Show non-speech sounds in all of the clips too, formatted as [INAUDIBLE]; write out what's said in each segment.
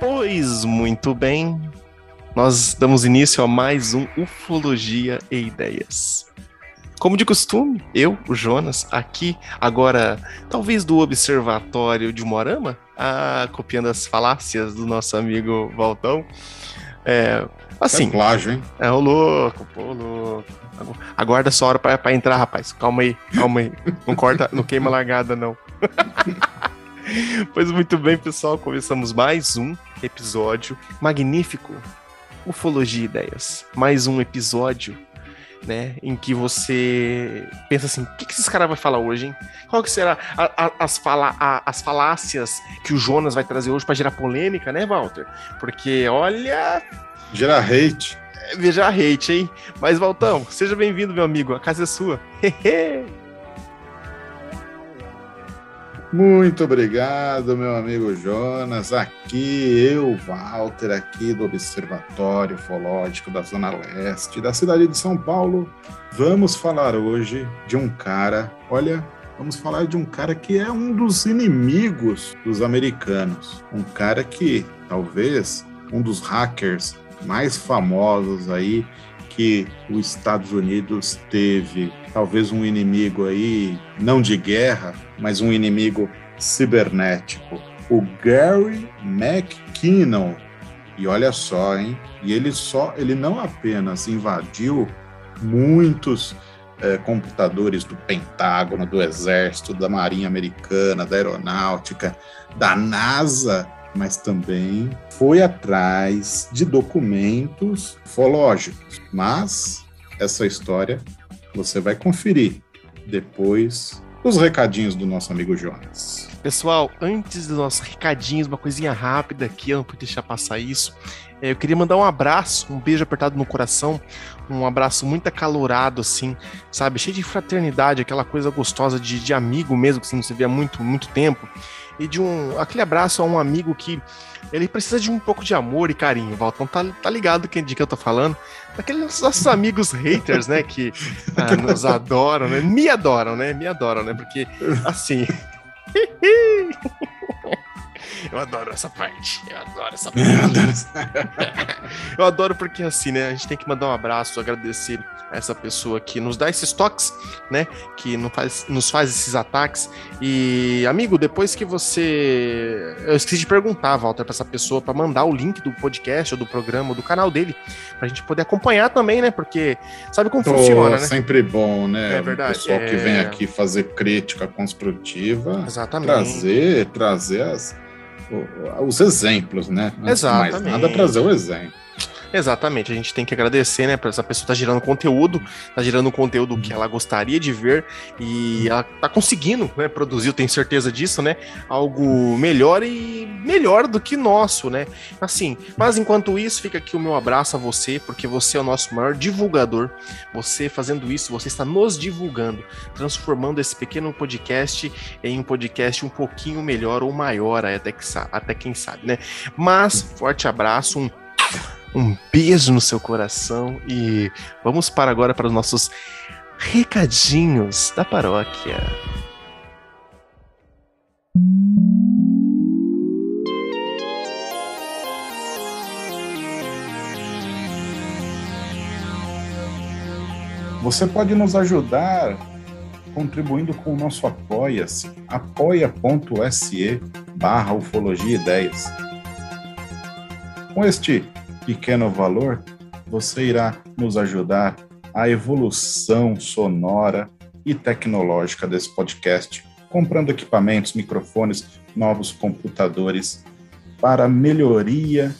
Pois muito bem, nós damos início a mais um Ufologia e Ideias. Como de costume, eu, o Jonas, aqui, agora, talvez do Observatório de Morama, ah, copiando as falácias do nosso amigo Valtão. É, assim. É plágio, hein? É o louco, pô, louco. Aguarda só hora pra entrar, rapaz. Calma aí, calma aí. Não corta, não queima largada, não. [LAUGHS] pois muito bem, pessoal, começamos mais um episódio magnífico. Ufologia e Ideias. Mais um episódio né? Em que você pensa assim, o que, que esses caras vão falar hoje, hein? Qual que será a, a, as, fala, a, as falácias que o Jonas vai trazer hoje para gerar polêmica, né, Walter? Porque, olha... Gerar hate. É, gerar hate, hein? Mas, Valtão, seja bem-vindo, meu amigo. A casa é sua. [LAUGHS] Muito obrigado, meu amigo Jonas. Aqui eu, Walter, aqui do Observatório Ufológico da Zona Leste da cidade de São Paulo. Vamos falar hoje de um cara, olha, vamos falar de um cara que é um dos inimigos dos americanos. Um cara que talvez um dos hackers mais famosos aí que os Estados Unidos teve talvez um inimigo aí, não de guerra, mas um inimigo cibernético, o Gary McKinnon. E olha só, hein? E ele só, ele não apenas invadiu muitos é, computadores do Pentágono, do Exército, da Marinha Americana, da Aeronáutica, da NASA, mas também foi atrás de documentos ufológicos. Mas essa história você vai conferir depois dos recadinhos do nosso amigo Jonas. Pessoal, antes dos nossos recadinhos, uma coisinha rápida aqui, eu não pude deixar passar isso. É, eu queria mandar um abraço, um beijo apertado no coração, um abraço muito acalorado, assim, sabe? Cheio de fraternidade, aquela coisa gostosa de, de amigo mesmo, que você não se vê há muito, muito tempo e de um aquele abraço a um amigo que ele precisa de um pouco de amor e carinho, Valtão tá, tá ligado de que eu tô falando? Daqueles nossos amigos haters, né, que ah, [LAUGHS] nos adoram, né? Me adoram, né? Me adoram, né? Porque assim, [LAUGHS] [LAUGHS] Eu adoro essa parte. Eu adoro essa [LAUGHS] parte. [LAUGHS] eu adoro porque assim, né? A gente tem que mandar um abraço, agradecer a essa pessoa que nos dá esses toques, né? Que nos faz, nos faz esses ataques. E, amigo, depois que você. Eu esqueci de perguntar, Walter, pra essa pessoa, para mandar o link do podcast ou do programa, ou do canal dele, pra gente poder acompanhar também, né? Porque sabe como funciona, né? Sempre bom, né? É verdade. O pessoal é... que vem aqui fazer crítica construtiva. Exatamente. Trazer, trazer as os exemplos, né? Exatamente. Mais nada trazer o exemplo. Exatamente, a gente tem que agradecer, né, para essa pessoa tá gerando conteúdo, tá gerando conteúdo que ela gostaria de ver e ela tá conseguindo, né, produzir, eu tenho certeza disso, né, algo melhor e melhor do que nosso, né? Assim, mas enquanto isso, fica aqui o meu abraço a você, porque você é o nosso maior divulgador. Você fazendo isso, você está nos divulgando, transformando esse pequeno podcast em um podcast um pouquinho melhor ou maior, até, que, até quem sabe, né? Mas, forte abraço, um um beijo no seu coração e vamos para agora para os nossos recadinhos da paróquia. Você pode nos ajudar contribuindo com o nosso Apoia-se, apoia.se barra ufologia ideias. Com este pequeno valor, você irá nos ajudar a evolução sonora e tecnológica desse podcast, comprando equipamentos, microfones, novos computadores para melhoria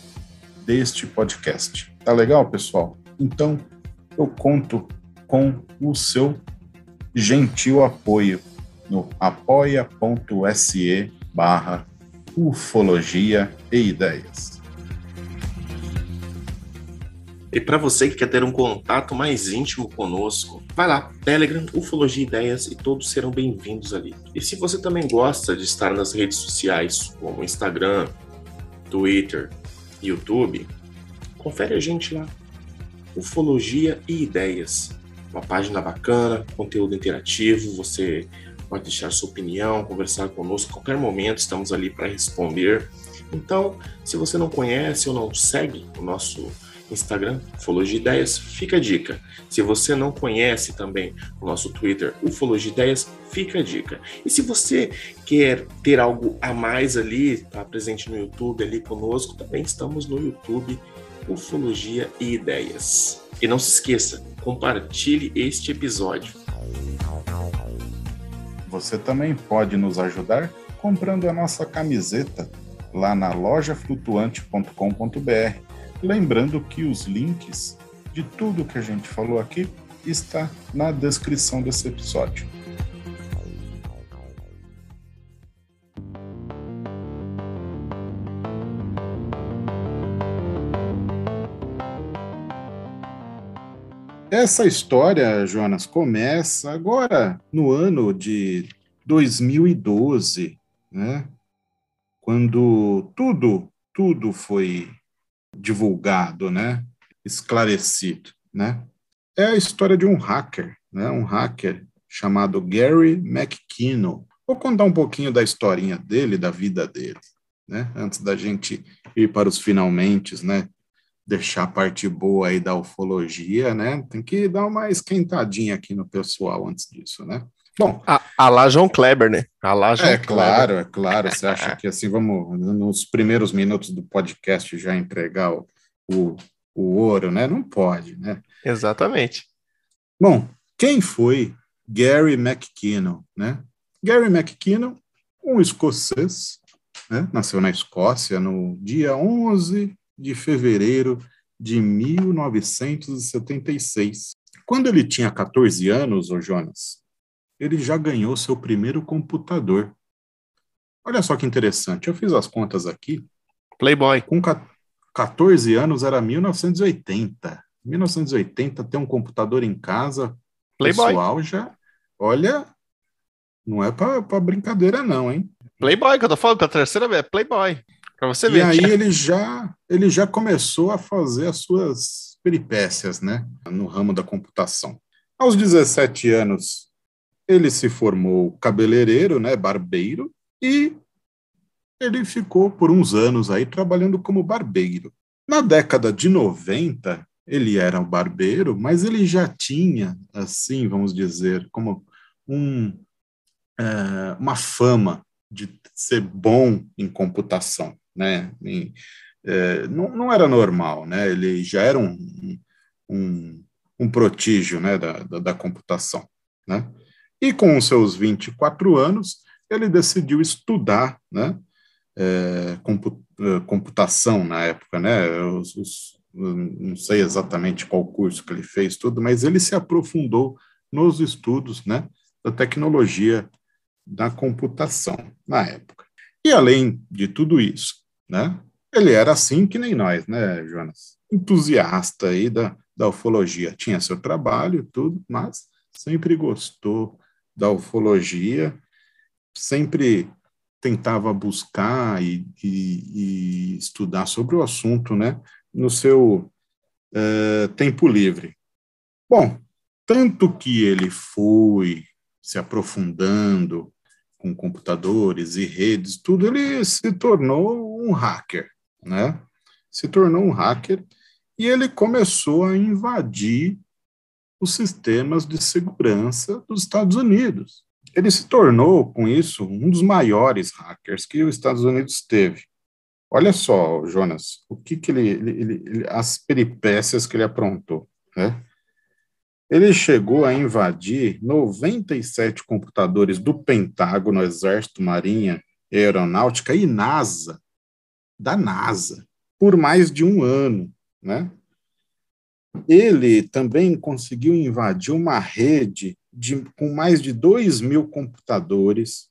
deste podcast. Tá legal, pessoal? Então, eu conto com o seu gentil apoio no apoia.se barra ufologia e ideias. E para você que quer ter um contato mais íntimo conosco, vai lá, Telegram, Ufologia Ideias e todos serão bem-vindos ali. E se você também gosta de estar nas redes sociais, como Instagram, Twitter, YouTube, confere a gente lá. Ufologia e Ideias. Uma página bacana, conteúdo interativo, você pode deixar sua opinião, conversar conosco a qualquer momento, estamos ali para responder. Então, se você não conhece ou não segue o nosso Instagram, Ufologia Ideias, fica a dica. Se você não conhece também o nosso Twitter, Ufologia Ideias, fica a dica. E se você quer ter algo a mais ali, tá presente no YouTube ali conosco, também estamos no YouTube, Ufologia e Ideias. E não se esqueça, compartilhe este episódio. Você também pode nos ajudar comprando a nossa camiseta lá na lojaflutuante.com.br Lembrando que os links de tudo que a gente falou aqui está na descrição desse episódio. Essa história, Jonas, começa agora no ano de 2012, né? Quando tudo, tudo foi divulgado, né? esclarecido. Né? É a história de um hacker, né? um hacker chamado Gary McKinnon. Vou contar um pouquinho da historinha dele, da vida dele, né? antes da gente ir para os finalmente, né? deixar a parte boa aí da ufologia, né? Tem que dar uma esquentadinha aqui no pessoal antes disso, né? Bom, a, a lá João Kleber, né? A lá João é Kleber. claro, é claro. Você acha que assim vamos nos primeiros minutos do podcast já entregar o, o, o ouro, né? Não pode, né? Exatamente. Bom, quem foi Gary McKinnon, né? Gary McKinnon, um escocês, né? nasceu na Escócia no dia 11 de fevereiro de 1976. Quando ele tinha 14 anos, o Jonas, ele já ganhou seu primeiro computador. Olha só que interessante, eu fiz as contas aqui. Playboy. Com 14 anos era 1980. 1980 ter um computador em casa, Playboy. pessoal já, olha, não é para brincadeira não, hein? Playboy, que eu tô falando, a terceira vez, é Playboy. Pra você e ver. E aí [LAUGHS] ele já, ele já começou a fazer as suas peripécias, né, no ramo da computação. Aos 17 anos, ele se formou cabeleireiro, né, barbeiro, e ele ficou por uns anos aí trabalhando como barbeiro. Na década de 90, ele era um barbeiro, mas ele já tinha, assim, vamos dizer, como um, é, uma fama de ser bom em computação, né? Em, é, não, não, era normal, né? Ele já era um, um, um protígio, né, da, da, da computação, né? E com os seus 24 anos, ele decidiu estudar né, é, é, computação na época, né? Os, os, não sei exatamente qual curso que ele fez, tudo, mas ele se aprofundou nos estudos né, da tecnologia da computação na época. E além de tudo isso, né, ele era assim que nem nós, né, Jonas? Entusiasta aí da, da ufologia. Tinha seu trabalho, tudo, mas sempre gostou da ufologia, sempre tentava buscar e, e, e estudar sobre o assunto, né, no seu uh, tempo livre. Bom, tanto que ele foi se aprofundando com computadores e redes, tudo, ele se tornou um hacker, né? Se tornou um hacker e ele começou a invadir os sistemas de segurança dos Estados Unidos. Ele se tornou, com isso, um dos maiores hackers que os Estados Unidos teve. Olha só, Jonas, o que, que ele, ele, ele as peripécias que ele aprontou, né? Ele chegou a invadir 97 computadores do Pentágono, Exército, Marinha, Aeronáutica e NASA, da NASA, por mais de um ano, né? Ele também conseguiu invadir uma rede de, com mais de 2 mil computadores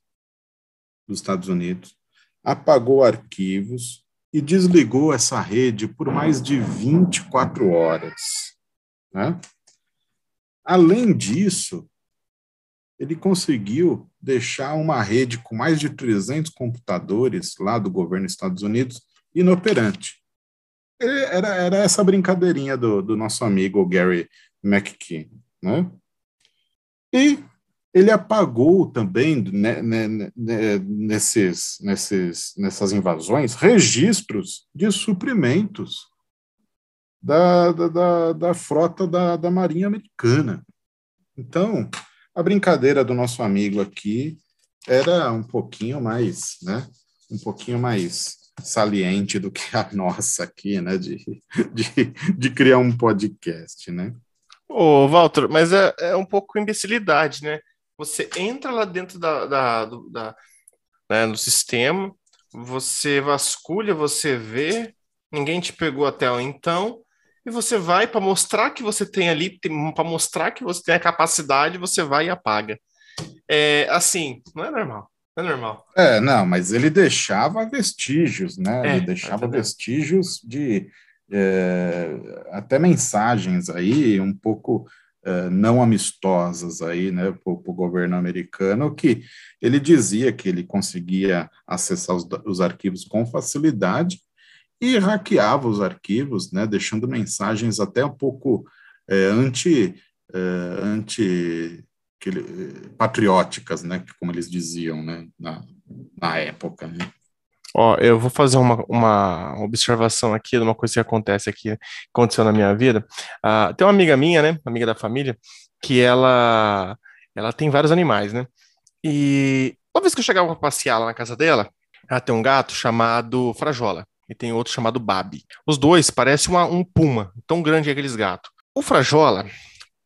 dos Estados Unidos, apagou arquivos, e desligou essa rede por mais de 24 horas. Né? Além disso, ele conseguiu deixar uma rede com mais de 300 computadores lá do governo dos Estados Unidos inoperante. Era, era essa brincadeirinha do, do nosso amigo Gary McKee. Né? E ele apagou também né, né, né, nesses, nesses, nessas invasões registros de suprimentos da, da, da, da frota da, da Marinha Americana. Então, a brincadeira do nosso amigo aqui era um pouquinho mais, né? Um pouquinho mais saliente do que a nossa aqui, né? De, de, de criar um podcast, né? Ô, Walter, mas é, é um pouco imbecilidade, né? Você entra lá dentro da, da, do, da né, no sistema, você vasculha, você vê, ninguém te pegou até então, e você vai para mostrar que você tem ali, para mostrar que você tem a capacidade, você vai e apaga. É, assim, não é normal. É normal. É, não, mas ele deixava vestígios, né? É, ele deixava vestígios de é, até mensagens aí um pouco é, não amistosas aí, né, para o governo americano, que ele dizia que ele conseguia acessar os, os arquivos com facilidade e hackeava os arquivos, né, deixando mensagens até um pouco é, anti, é, anti patrióticas, né, como eles diziam, né, na, na época. Né. Ó, eu vou fazer uma, uma observação aqui de uma coisa que acontece aqui, aconteceu na minha vida. Uh, tem uma amiga minha, né, amiga da família, que ela, ela tem vários animais, né, e uma vez que eu chegava para passear lá na casa dela, ela tem um gato chamado Frajola e tem outro chamado Babi. Os dois parecem uma, um puma, tão grande é aqueles gatos. O Frajola,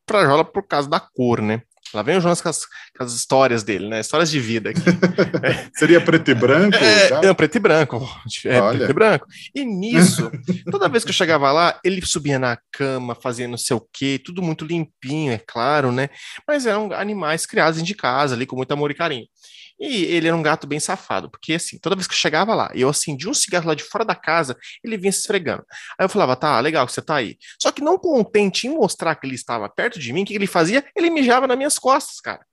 Frajola por causa da cor, né? Lá vem o Jonas com as, com as histórias dele, né? Histórias de vida aqui. [LAUGHS] É. Seria preto e branco? É, é, preto e branco. É, Olha. preto e branco. E nisso, [LAUGHS] toda vez que eu chegava lá, ele subia na cama, fazia não sei o quê, tudo muito limpinho, é claro, né? Mas eram animais criados de casa, ali, com muito amor e carinho. E ele era um gato bem safado, porque assim, toda vez que eu chegava lá, eu acendia um cigarro lá de fora da casa, ele vinha se esfregando. Aí eu falava, tá, legal que você tá aí. Só que não contente em mostrar que ele estava perto de mim, o que ele fazia? Ele mijava nas minhas costas, cara.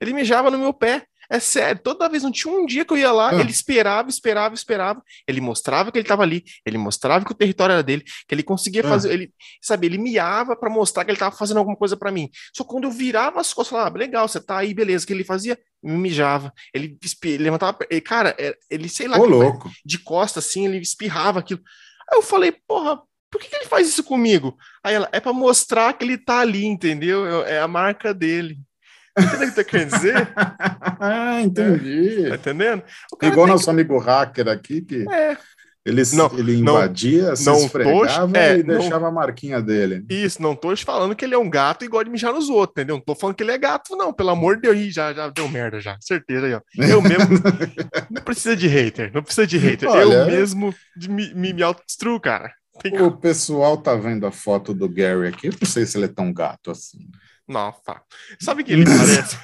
Ele mijava no meu pé. É sério, toda vez, não tinha um dia que eu ia lá, ah. ele esperava, esperava, esperava, ele mostrava que ele estava ali, ele mostrava que o território era dele, que ele conseguia ah. fazer, ele, sabe, ele miava para mostrar que ele estava fazendo alguma coisa para mim. Só quando eu virava as costas, falava, ah, legal, você tá aí, beleza, o que ele fazia? Me mijava, ele, ele levantava, ele, cara, é, ele, sei lá, Ô, louco. de costa assim, ele espirrava aquilo. Aí eu falei, porra, por que, que, ele faz isso comigo? Aí ela, é para mostrar que ele tá ali, entendeu? É a marca dele. Entendeu o que eu querendo dizer? [LAUGHS] ah, entendi. Tá entendendo? Igual nosso amigo hacker aqui, que é. Ele, não, ele invadia, não, se não esfregava tô, é, e deixava não, a marquinha dele. Isso, não tô te falando que ele é um gato igual de mijar nos outros, entendeu? Não tô falando que ele é gato, não. Pelo amor de Deus, já, já deu merda, já. Certeza aí, ó. Eu [LAUGHS] mesmo. não precisa de hater, não precisa de hater. Olha, eu mesmo me, me, me autodestruo, cara. Tem... O pessoal tá vendo a foto do Gary aqui. Eu não sei se ele é tão gato assim. Nossa. Sabe que ele [LAUGHS] parece?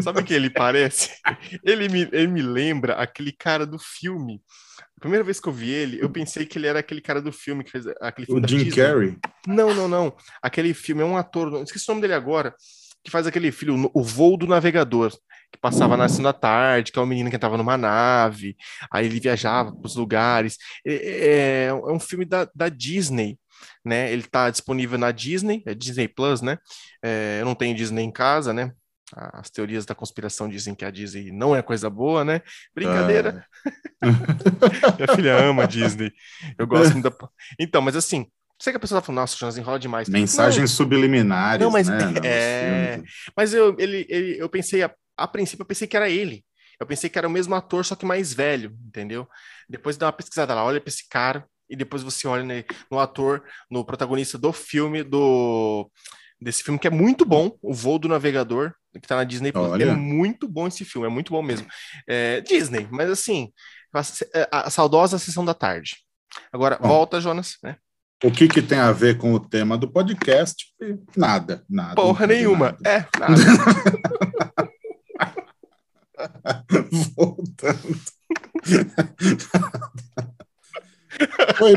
Sabe que ele parece? Ele me, ele me lembra aquele cara do filme. A primeira vez que eu vi ele, eu pensei que ele era aquele cara do filme que fez aquele filme. O Jim Disney. Carrey? Não, não, não. Aquele filme é um ator, não esqueci o nome dele agora, que faz aquele filme, O Voo do Navegador, que passava na da tarde, que é um menino que estava numa nave, aí ele viajava para os lugares. É, é, é, um filme da, da Disney né? Ele está disponível na Disney, é Disney Plus, né? É, eu não tenho Disney em casa, né? As teorias da conspiração dizem que a Disney não é coisa boa, né? Brincadeira. Ah. [LAUGHS] Minha filha ama a Disney. Eu gosto muito da... [LAUGHS] Então, mas assim, sei que a pessoa tá falando, nossa, Jonas enrola demais. Mensagens não, subliminares, não, mas, né? [LAUGHS] É... Mas eu, ele, ele, eu pensei, a, a princípio, eu pensei que era ele. Eu pensei que era o mesmo ator, só que mais velho, entendeu? Depois de dar uma pesquisada lá, olha para esse cara, e depois você olha no ator, no protagonista do filme, do desse filme que é muito bom, O Voo do Navegador, que tá na Disney Plus. É muito bom esse filme, é muito bom mesmo. É, Disney, mas assim, a, é, a, a, saudosa sessão da tarde. Agora, bom, volta, Jonas, né? O que, que tem a ver com o tema do podcast? Nada, nada. Porra nenhuma. Nada. É, nada. [LAUGHS] Voltando. [LAUGHS] Aí,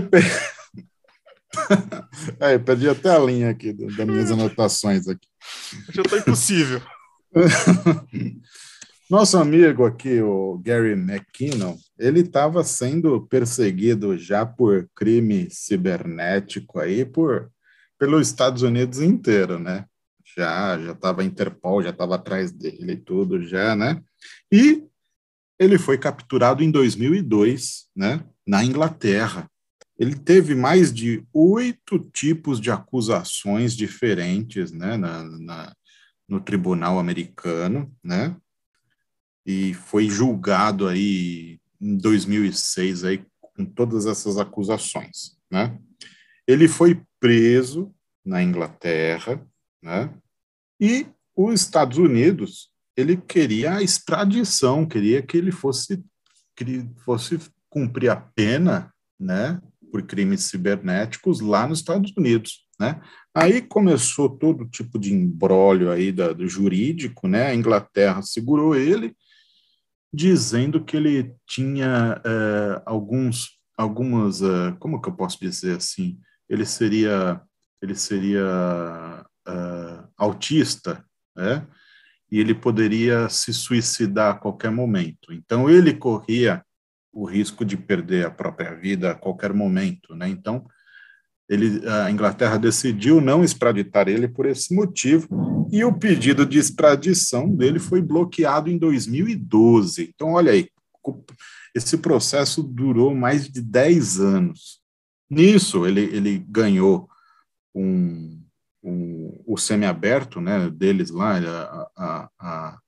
[LAUGHS] aí, perdi até a linha aqui das minhas [LAUGHS] anotações aqui. Já tá impossível. [LAUGHS] Nosso amigo aqui, o Gary McKinnon, ele estava sendo perseguido já por crime cibernético aí por pelos Estados Unidos inteiro, né? Já já estava Interpol, já estava atrás dele e tudo já, né? E ele foi capturado em 2002, né? Na Inglaterra. Ele teve mais de oito tipos de acusações diferentes, né? Na, na no tribunal americano, né? e foi julgado aí em 2006 aí com todas essas acusações, né? Ele foi preso na Inglaterra, né? E os Estados Unidos, ele queria a extradição, queria que ele fosse que ele fosse cumprir a pena, né, por crimes cibernéticos lá nos Estados Unidos, né? Aí começou todo tipo de embrólio aí da, do jurídico, né? A Inglaterra segurou ele, dizendo que ele tinha é, alguns, algumas, é, como que eu posso dizer assim, ele seria, ele seria é, autista, né? E ele poderia se suicidar a qualquer momento. Então ele corria o risco de perder a própria vida a qualquer momento, né? Então ele, a Inglaterra decidiu não extraditar ele por esse motivo, e o pedido de extradição dele foi bloqueado em 2012. Então, olha aí, esse processo durou mais de 10 anos. Nisso, ele, ele ganhou um, um, o semiaberto né, deles lá, a, a,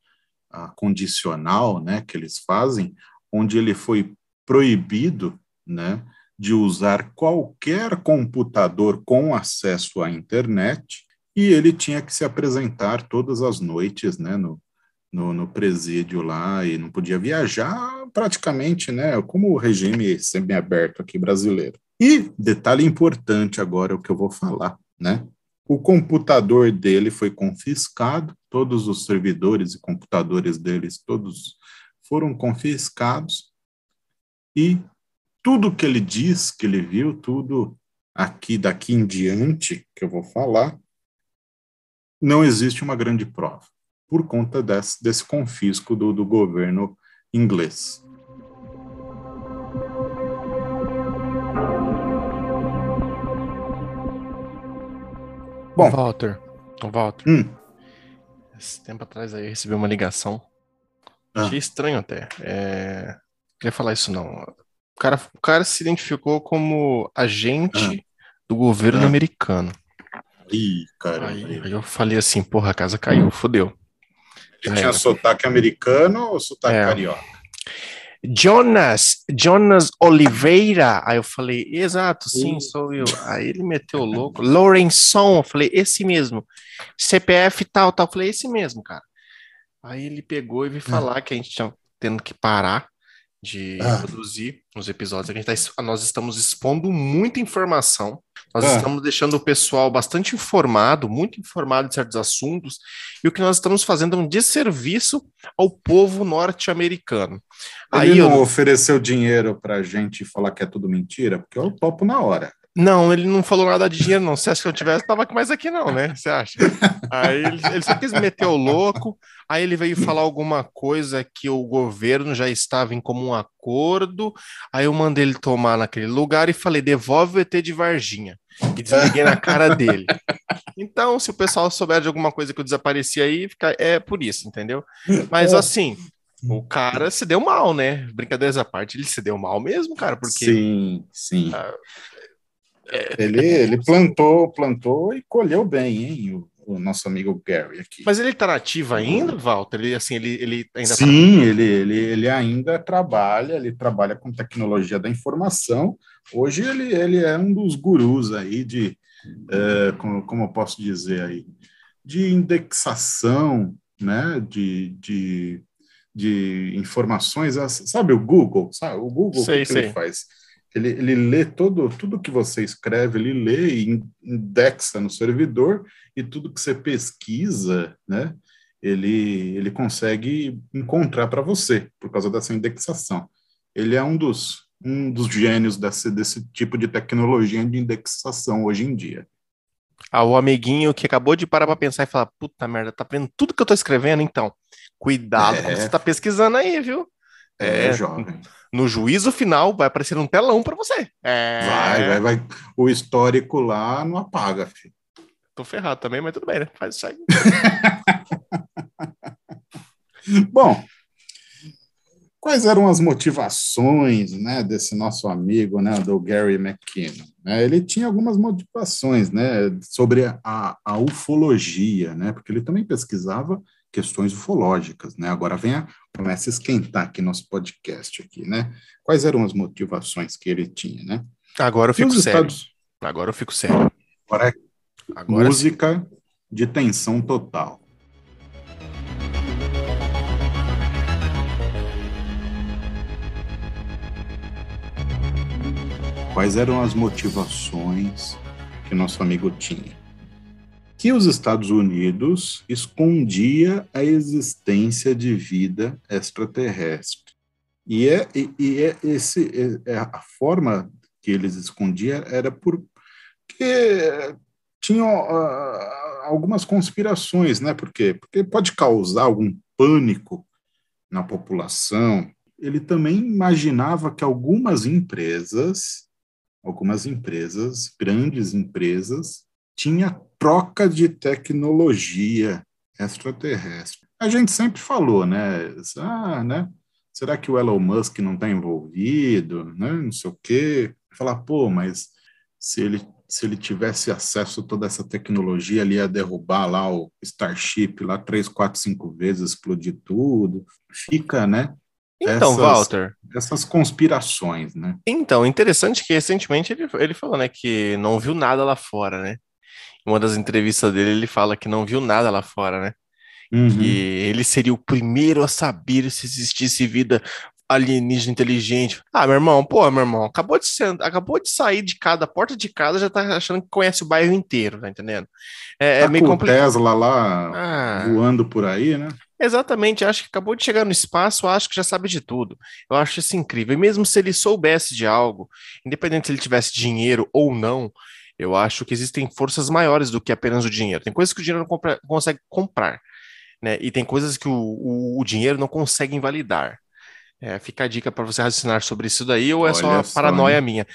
a, condicional né, que eles fazem, onde ele foi proibido né, de usar qualquer computador com acesso à internet e ele tinha que se apresentar todas as noites, né, no, no, no presídio lá e não podia viajar praticamente, né, como o regime semi-aberto aqui brasileiro. E detalhe importante agora o que eu vou falar, né? O computador dele foi confiscado, todos os servidores e computadores deles todos foram confiscados e tudo que ele diz, que ele viu, tudo aqui daqui em diante que eu vou falar, não existe uma grande prova por conta desse, desse confisco do, do governo inglês. Bom, Walter, Walter. Hum. Esse tempo atrás aí eu recebi uma ligação. Ah. Achei estranho até. É... Não queria falar isso não. O cara, o cara se identificou como agente ah. do governo ah. americano. Ih, cara. Aí, aí, eu falei assim, porra, a casa caiu, fodeu. Ele tinha sotaque americano ou sotaque é. carioca? Jonas, Jonas Oliveira. Aí eu falei, exato, sim, sou eu. Aí ele meteu o louco. Lourençon, eu falei, esse mesmo. CPF tal, tal. Eu falei, esse mesmo, cara. Aí ele pegou e veio falar que a gente tinha tendo que parar de ah. produzir os episódios. A gente tá, nós estamos expondo muita informação, nós ah. estamos deixando o pessoal bastante informado, muito informado de certos assuntos, e o que nós estamos fazendo é um desserviço ao povo norte-americano. Ele Aí não eu... ofereceu dinheiro para a gente falar que é tudo mentira, porque eu topo na hora. Não, ele não falou nada de dinheiro, não. Se acha que eu tivesse, tava mais aqui, não, né? Você acha? Aí ele, ele só quis meter o louco, aí ele veio falar alguma coisa que o governo já estava em comum acordo. Aí eu mandei ele tomar naquele lugar e falei: devolve o ET de Varginha. E desliguei na cara dele. Então, se o pessoal souber de alguma coisa que eu desapareci aí, fica, é por isso, entendeu? Mas assim, o cara se deu mal, né? Brincadeiras à parte, ele se deu mal mesmo, cara, porque. Sim, sim. Ah, ele, ele plantou, plantou e colheu bem, hein? O, o, nosso amigo Gary aqui. Mas ele tá nativo ainda, Walter? Ele, assim, ele, ele ainda tá Sim, tá... ele, ele, ele ainda trabalha, ele trabalha com tecnologia da informação. Hoje ele, ele é um dos gurus aí de, é, como, como eu posso dizer aí, de indexação, né, de, de, de informações, sabe o Google, sabe? O Google, sei, que, que ele faz? Ele, ele lê todo, tudo que você escreve, ele lê e indexa no servidor, e tudo que você pesquisa, né, ele, ele consegue encontrar para você, por causa dessa indexação. Ele é um dos, um dos gênios desse, desse tipo de tecnologia de indexação hoje em dia. Ah, o amiguinho que acabou de parar para pensar e falar: puta merda, tá vendo tudo que eu tô escrevendo? Então, cuidado é. você tá pesquisando aí, viu? É, é jovem. No juízo final vai aparecer um telão para você. É... Vai, vai, vai. O histórico lá não apaga, filho. Tô ferrado também, mas tudo bem, né? Faz isso aí. [LAUGHS] Bom, quais eram as motivações né, desse nosso amigo, né, do Gary McKinnon? Né? Ele tinha algumas motivações né, sobre a, a ufologia, né, porque ele também pesquisava questões ufológicas. Né? Agora vem a, começa a esquentar aqui nosso podcast aqui, né? Quais eram as motivações que ele tinha, né? Agora eu fico sério. Estados... Agora eu fico sério. Agora é Agora música sim. de tensão total. Quais eram as motivações que nosso amigo tinha? Que os Estados Unidos escondia a existência de vida extraterrestre. E, é, e, é esse, é, a forma que eles escondiam era porque tinham uh, algumas conspirações, né? Por quê? Porque pode causar algum pânico na população. Ele também imaginava que algumas empresas algumas empresas, grandes empresas, tinha troca de tecnologia extraterrestre. A gente sempre falou, né? Ah, né? Será que o Elon Musk não está envolvido? Né? Não sei o quê. Falar, pô, mas se ele, se ele tivesse acesso a toda essa tecnologia, ele ia derrubar lá o Starship lá três, quatro, cinco vezes, explodir tudo. Fica, né? Então, essas, Walter. Essas conspirações, né? Então, interessante que recentemente ele, ele falou, né, que não viu nada lá fora, né? Uma das entrevistas dele, ele fala que não viu nada lá fora, né? Uhum. Que ele seria o primeiro a saber se existisse vida alienígena inteligente. Ah, meu irmão, pô, meu irmão, acabou de, ser, acabou de sair de cada porta de casa, já tá achando que conhece o bairro inteiro, tá entendendo? É, é tá é meio complicado. Tesla lá ah. voando por aí, né? Exatamente, acho que acabou de chegar no espaço, acho que já sabe de tudo. Eu acho isso incrível. E mesmo se ele soubesse de algo, independente se ele tivesse dinheiro ou não, eu acho que existem forças maiores do que apenas o dinheiro. Tem coisas que o dinheiro não compra, consegue comprar, né? E tem coisas que o, o, o dinheiro não consegue invalidar. É, fica a dica para você raciocinar sobre isso daí, ou é Olha só paranoia minha?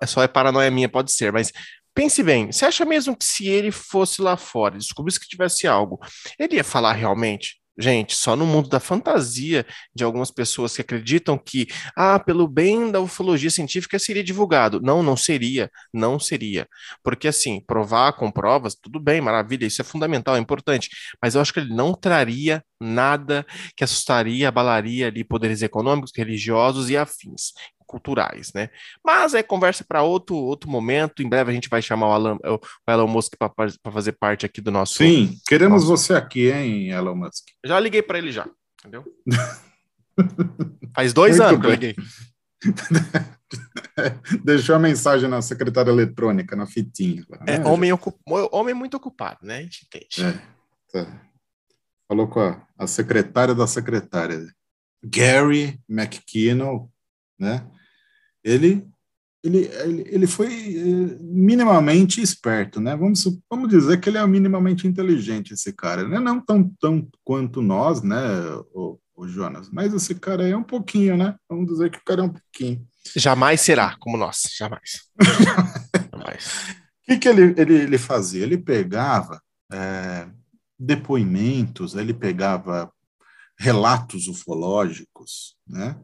É só é paranoia minha, pode ser, mas pense bem, você acha mesmo que se ele fosse lá fora, descobrisse que tivesse algo, ele ia falar realmente? Gente, só no mundo da fantasia de algumas pessoas que acreditam que, ah, pelo bem da ufologia científica seria divulgado. Não, não seria, não seria. Porque, assim, provar com provas, tudo bem, maravilha, isso é fundamental, é importante, mas eu acho que ele não traria nada que assustaria, abalaria ali poderes econômicos, religiosos e afins culturais, né? Mas é conversa para outro, outro momento. Em breve a gente vai chamar o, Alan, o Elon Musk para fazer parte aqui do nosso. Sim, queremos nosso... você aqui, hein, Elon Musk. Já liguei para ele já, entendeu? [LAUGHS] Faz dois Muito anos bem. que eu liguei. [LAUGHS] Deixou a mensagem na secretária eletrônica, na fitinha. É, né? homem, ocup... homem muito ocupado, né? A gente entende. É, tá. Falou com a, a secretária da secretária. Gary McKinnon, né? Ele, ele, ele, foi eh, minimamente esperto, né? Vamos, vamos dizer que ele é minimamente inteligente, esse cara. Né? Não tão, tão quanto nós, né, o, o Jonas, mas esse cara é um pouquinho, né? Vamos dizer que o cara é um pouquinho. Jamais será como nós, jamais. [LAUGHS] jamais. O que, que ele, ele, ele fazia? Ele pegava é, depoimentos, ele pegava relatos ufológicos, né?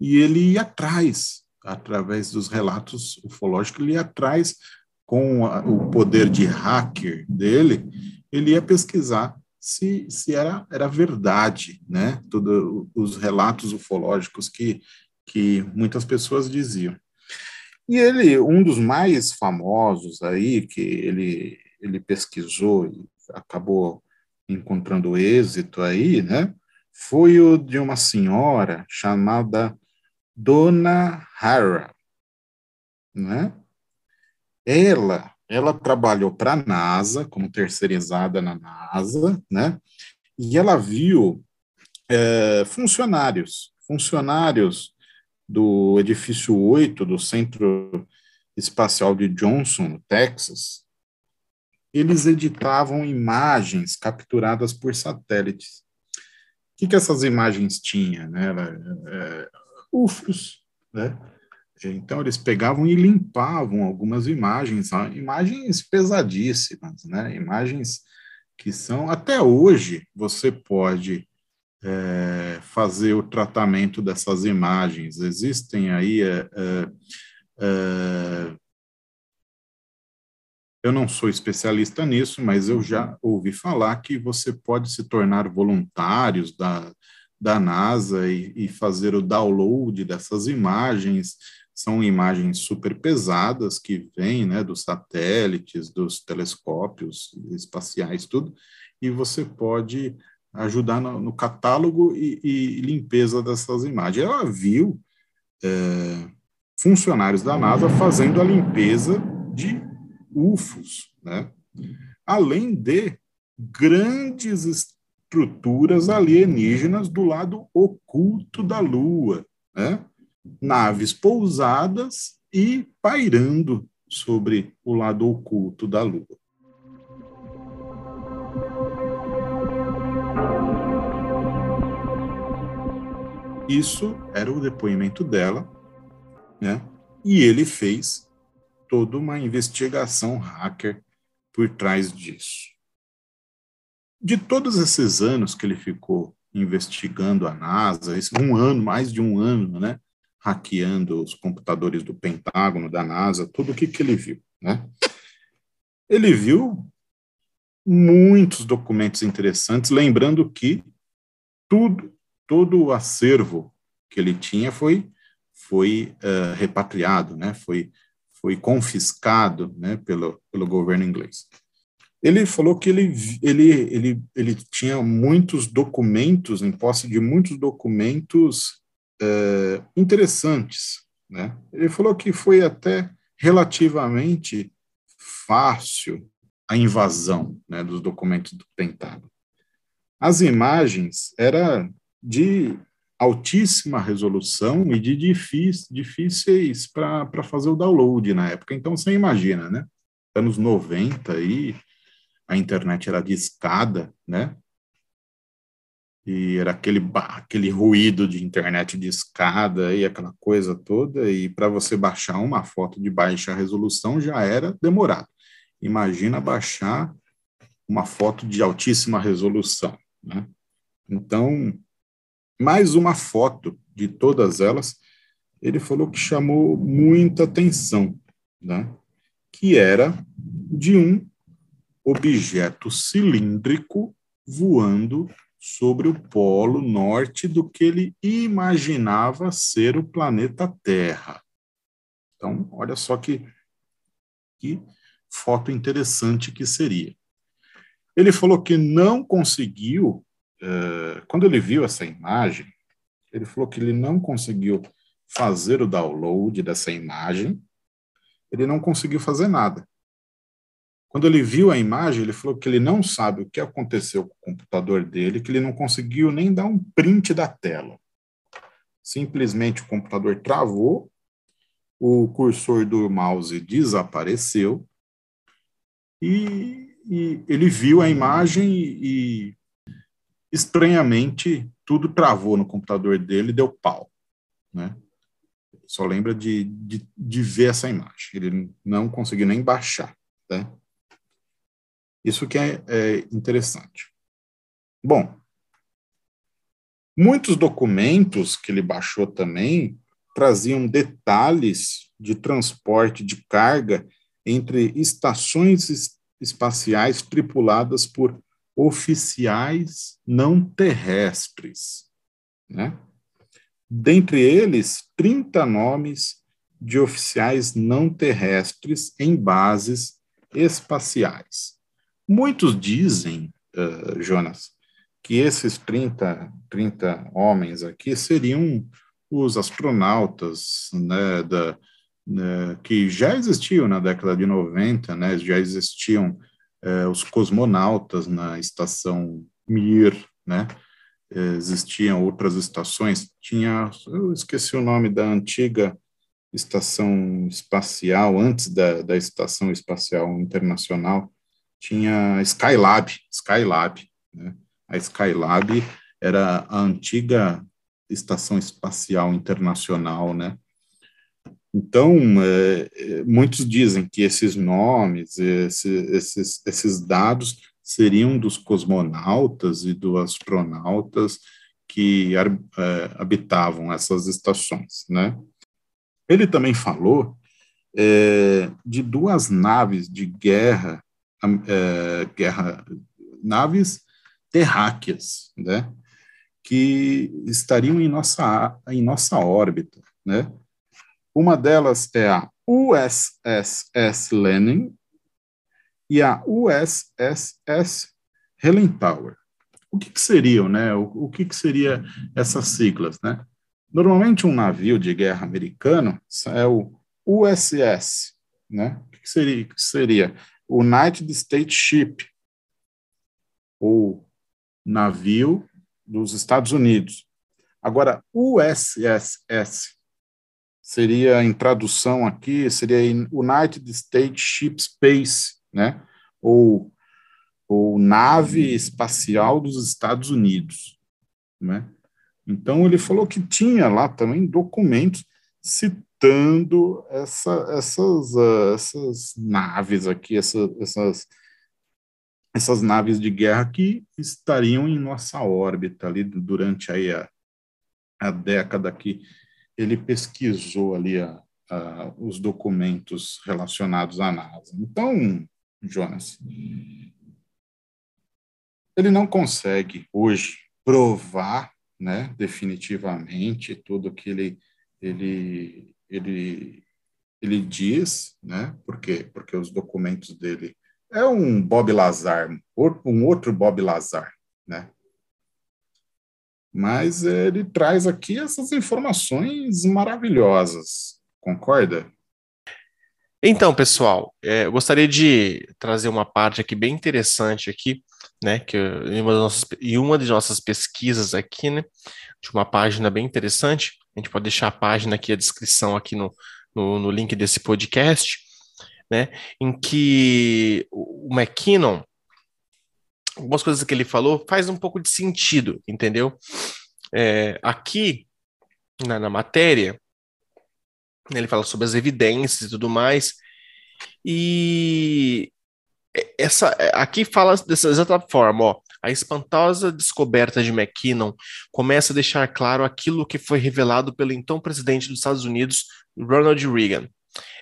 E ele ia atrás através dos relatos ufológicos, ele atrás, com a, o poder de hacker dele, ele ia pesquisar se, se era, era verdade, né? Todos os relatos ufológicos que, que muitas pessoas diziam. E ele, um dos mais famosos aí, que ele, ele pesquisou e acabou encontrando êxito aí, né? Foi o de uma senhora chamada Dona Hara, né? Ela, ela trabalhou para a NASA como terceirizada na NASA, né? E ela viu é, funcionários, funcionários do edifício 8 do Centro Espacial de Johnson, Texas, eles editavam imagens capturadas por satélites. O que, que essas imagens tinham? Né? UFOs, né? Então eles pegavam e limpavam algumas imagens, imagens pesadíssimas, né? Imagens que são até hoje você pode é, fazer o tratamento dessas imagens. Existem aí é, é, é eu não sou especialista nisso, mas eu já ouvi falar que você pode se tornar voluntários da, da NASA e, e fazer o download dessas imagens. São imagens super pesadas que vêm né, dos satélites, dos telescópios espaciais, tudo, e você pode ajudar no, no catálogo e, e, limpeza dessas imagens. Ela viu é, funcionários da NASA fazendo a limpeza de UFOs, né? além de grandes estruturas alienígenas do lado oculto da Lua, né? naves pousadas e pairando sobre o lado oculto da Lua. Isso era o depoimento dela, né? E ele fez toda uma investigação hacker por trás disso. De todos esses anos que ele ficou investigando a NASA, um ano, mais de um ano, né, hackeando os computadores do Pentágono, da NASA, tudo o que, que ele viu, né? Ele viu muitos documentos interessantes, lembrando que tudo, todo o acervo que ele tinha foi foi uh, repatriado, né? Foi foi confiscado né, pelo, pelo governo inglês. Ele falou que ele, ele, ele, ele tinha muitos documentos, em posse de muitos documentos é, interessantes. Né? Ele falou que foi até relativamente fácil a invasão né, dos documentos do Pentágono. As imagens eram de altíssima resolução e de difíceis, difíceis para fazer o download na época. Então, você imagina, né? Anos 90 aí, a internet era de escada, né? E era aquele, aquele ruído de internet de escada e aquela coisa toda. E para você baixar uma foto de baixa resolução já era demorado. Imagina baixar uma foto de altíssima resolução, né? Então, mais uma foto de todas elas, ele falou que chamou muita atenção, né? que era de um objeto cilíndrico voando sobre o polo norte do que ele imaginava ser o planeta Terra. Então, olha só que, que foto interessante que seria. Ele falou que não conseguiu eh, quando ele viu essa imagem, ele falou que ele não conseguiu fazer o download dessa imagem, ele não conseguiu fazer nada. Quando ele viu a imagem, ele falou que ele não sabe o que aconteceu com o computador dele, que ele não conseguiu nem dar um print da tela. Simplesmente o computador travou, o cursor do mouse desapareceu e, e ele viu a imagem e, estranhamente, tudo travou no computador dele e deu pau. Né? Só lembra de, de, de, ver essa imagem. Ele não conseguiu nem baixar. Né? Isso que é, é interessante. Bom, muitos documentos que ele baixou também traziam detalhes de transporte de carga entre estações espaciais tripuladas por oficiais não terrestres. Né? Dentre eles, 30 nomes de oficiais não terrestres em bases espaciais. Muitos dizem, uh, Jonas, que esses 30, 30 homens aqui seriam os astronautas né, da, né, que já existiam na década de 90, né, já existiam é, os cosmonautas na estação Mir, né? existiam outras estações. Tinha, eu esqueci o nome da antiga estação espacial, antes da, da Estação Espacial Internacional, tinha Skylab, Skylab, né? A Skylab era a antiga Estação Espacial Internacional, né? Então, é, é muitos dizem que esses nomes, esse, esses, esses dados seriam dos cosmonautas e dos astronautas que é, habitavam essas estações, né? Ele também falou é, de duas naves de guerra, é, guerra, naves terráqueas, né? Que estariam em nossa, em nossa órbita, né? Uma delas é a USS Lenin e a USS Tower. O que, que seriam, né? O, o que, que seria essas siglas, né? Normalmente um navio de guerra americano é o USS, né? O que, que seria United States Ship, ou navio dos Estados Unidos. Agora, USSS seria, em tradução aqui, seria United States Ship Space, né? Ou, ou nave espacial dos Estados Unidos, né? Então, ele falou que tinha lá também documentos citando essa, essas, uh, essas naves aqui, essa, essas, essas naves de guerra que estariam em nossa órbita ali durante aí a, a década que ele pesquisou ali a, a, os documentos relacionados à NASA. Então, Jonas, ele não consegue hoje provar, né, definitivamente tudo que ele ele ele ele diz, né? Por quê? Porque os documentos dele é um Bob Lazar, um outro Bob Lazar, né? mas ele traz aqui essas informações maravilhosas. Concorda? Então, pessoal, é, eu gostaria de trazer uma parte aqui bem interessante aqui, né, que em uma, nossas, em uma de nossas pesquisas aqui, né, de uma página bem interessante, a gente pode deixar a página aqui, a descrição aqui no, no, no link desse podcast, né, em que o McKinnon, algumas coisas que ele falou faz um pouco de sentido, entendeu? É, aqui, na, na matéria, ele fala sobre as evidências e tudo mais, e essa aqui fala dessa exata forma, ó. A espantosa descoberta de McKinnon começa a deixar claro aquilo que foi revelado pelo então presidente dos Estados Unidos, Ronald Reagan,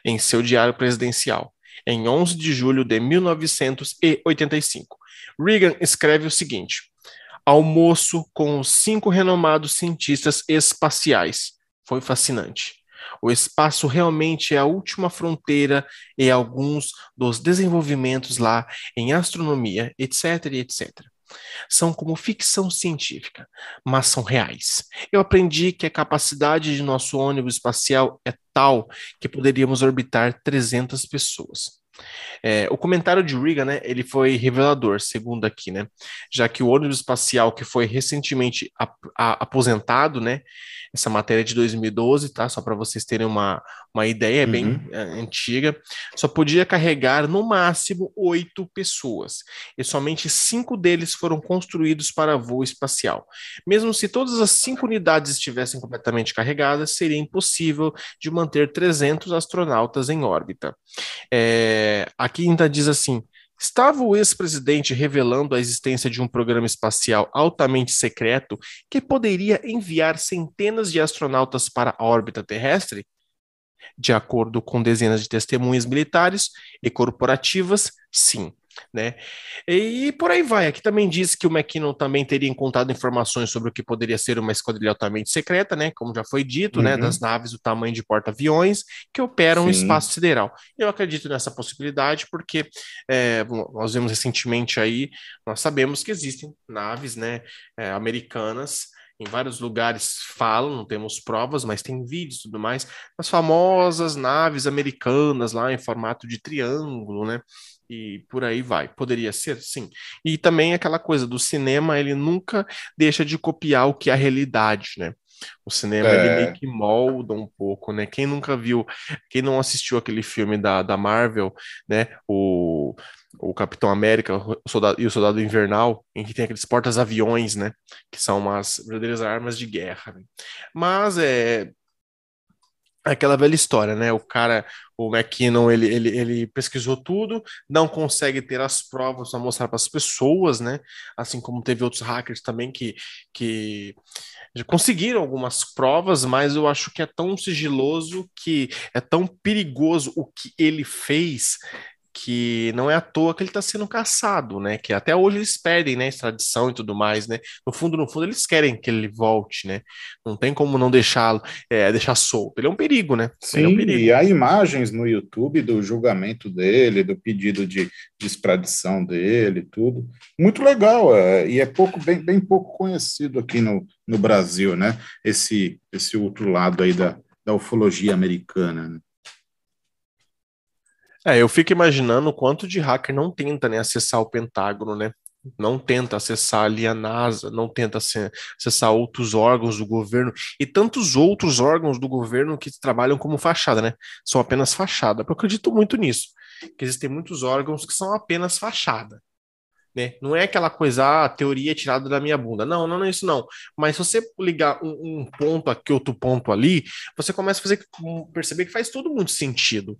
em seu diário presidencial, em 11 de julho de 1985. Reagan escreve o seguinte: almoço com os cinco renomados cientistas espaciais. Foi fascinante. O espaço realmente é a última fronteira e alguns dos desenvolvimentos lá em astronomia, etc, etc. São como ficção científica, mas são reais. Eu aprendi que a capacidade de nosso ônibus espacial é tal que poderíamos orbitar 300 pessoas. É, o comentário de Reagan, né, ele foi revelador, segundo aqui, né, já que o ônibus espacial que foi recentemente ap aposentado, né, essa matéria é de 2012, tá, só para vocês terem uma, uma ideia, é bem uhum. é, antiga, só podia carregar no máximo oito pessoas, e somente cinco deles foram construídos para voo espacial. Mesmo se todas as cinco unidades estivessem completamente carregadas, seria impossível de manter 300 astronautas em órbita. É, aqui ainda diz assim: Estava o ex-presidente revelando a existência de um programa espacial altamente secreto que poderia enviar centenas de astronautas para a órbita terrestre? De acordo com dezenas de testemunhas militares e corporativas, sim. Né? E por aí vai. Aqui também diz que o McKinnon também teria encontrado informações sobre o que poderia ser uma esquadrilha altamente secreta, né? Como já foi dito, né? uhum. né? Das naves do tamanho de porta-aviões que operam no espaço sideral. Eu acredito nessa possibilidade porque é, nós vemos recentemente aí, nós sabemos que existem naves, né? É, americanas em vários lugares falam, não temos provas, mas tem vídeos e tudo mais, as famosas naves americanas lá em formato de triângulo, né? E por aí vai. Poderia ser, sim. E também aquela coisa do cinema, ele nunca deixa de copiar o que é a realidade, né? O cinema é. ele meio que molda um pouco, né? Quem nunca viu, quem não assistiu aquele filme da, da Marvel, né? O, o Capitão América o soldado, e o Soldado Invernal, em que tem aqueles portas-aviões, né? Que são umas verdadeiras armas de guerra. Né? Mas é, aquela velha história, né? O cara, o McKinnon, ele, ele, ele pesquisou tudo, não consegue ter as provas para mostrar para as pessoas, né? Assim como teve outros hackers também que, que conseguiram algumas provas, mas eu acho que é tão sigiloso, que é tão perigoso o que ele fez, que não é à toa que ele está sendo caçado, né? Que até hoje eles pedem, né, extradição e tudo mais, né? No fundo, no fundo, eles querem que ele volte, né? Não tem como não deixá-lo, é, deixar solto. Ele é um perigo, né? Sim, é um perigo. e há imagens no YouTube do julgamento dele, do pedido de, de extradição dele, tudo. Muito legal, é, e é pouco, bem, bem pouco conhecido aqui no, no Brasil, né? Esse, esse outro lado aí da, da ufologia americana, né? É, eu fico imaginando o quanto de hacker não tenta, né, acessar o Pentágono, né? Não tenta acessar ali a NASA, não tenta acessar outros órgãos do governo e tantos outros órgãos do governo que trabalham como fachada, né? São apenas fachada. Eu acredito muito nisso, que existem muitos órgãos que são apenas fachada. Né? Não é aquela coisa, ah, teoria é tirada da minha bunda. Não, não, não é isso não. Mas se você ligar um, um ponto aqui, outro ponto ali, você começa a fazer, perceber que faz tudo muito sentido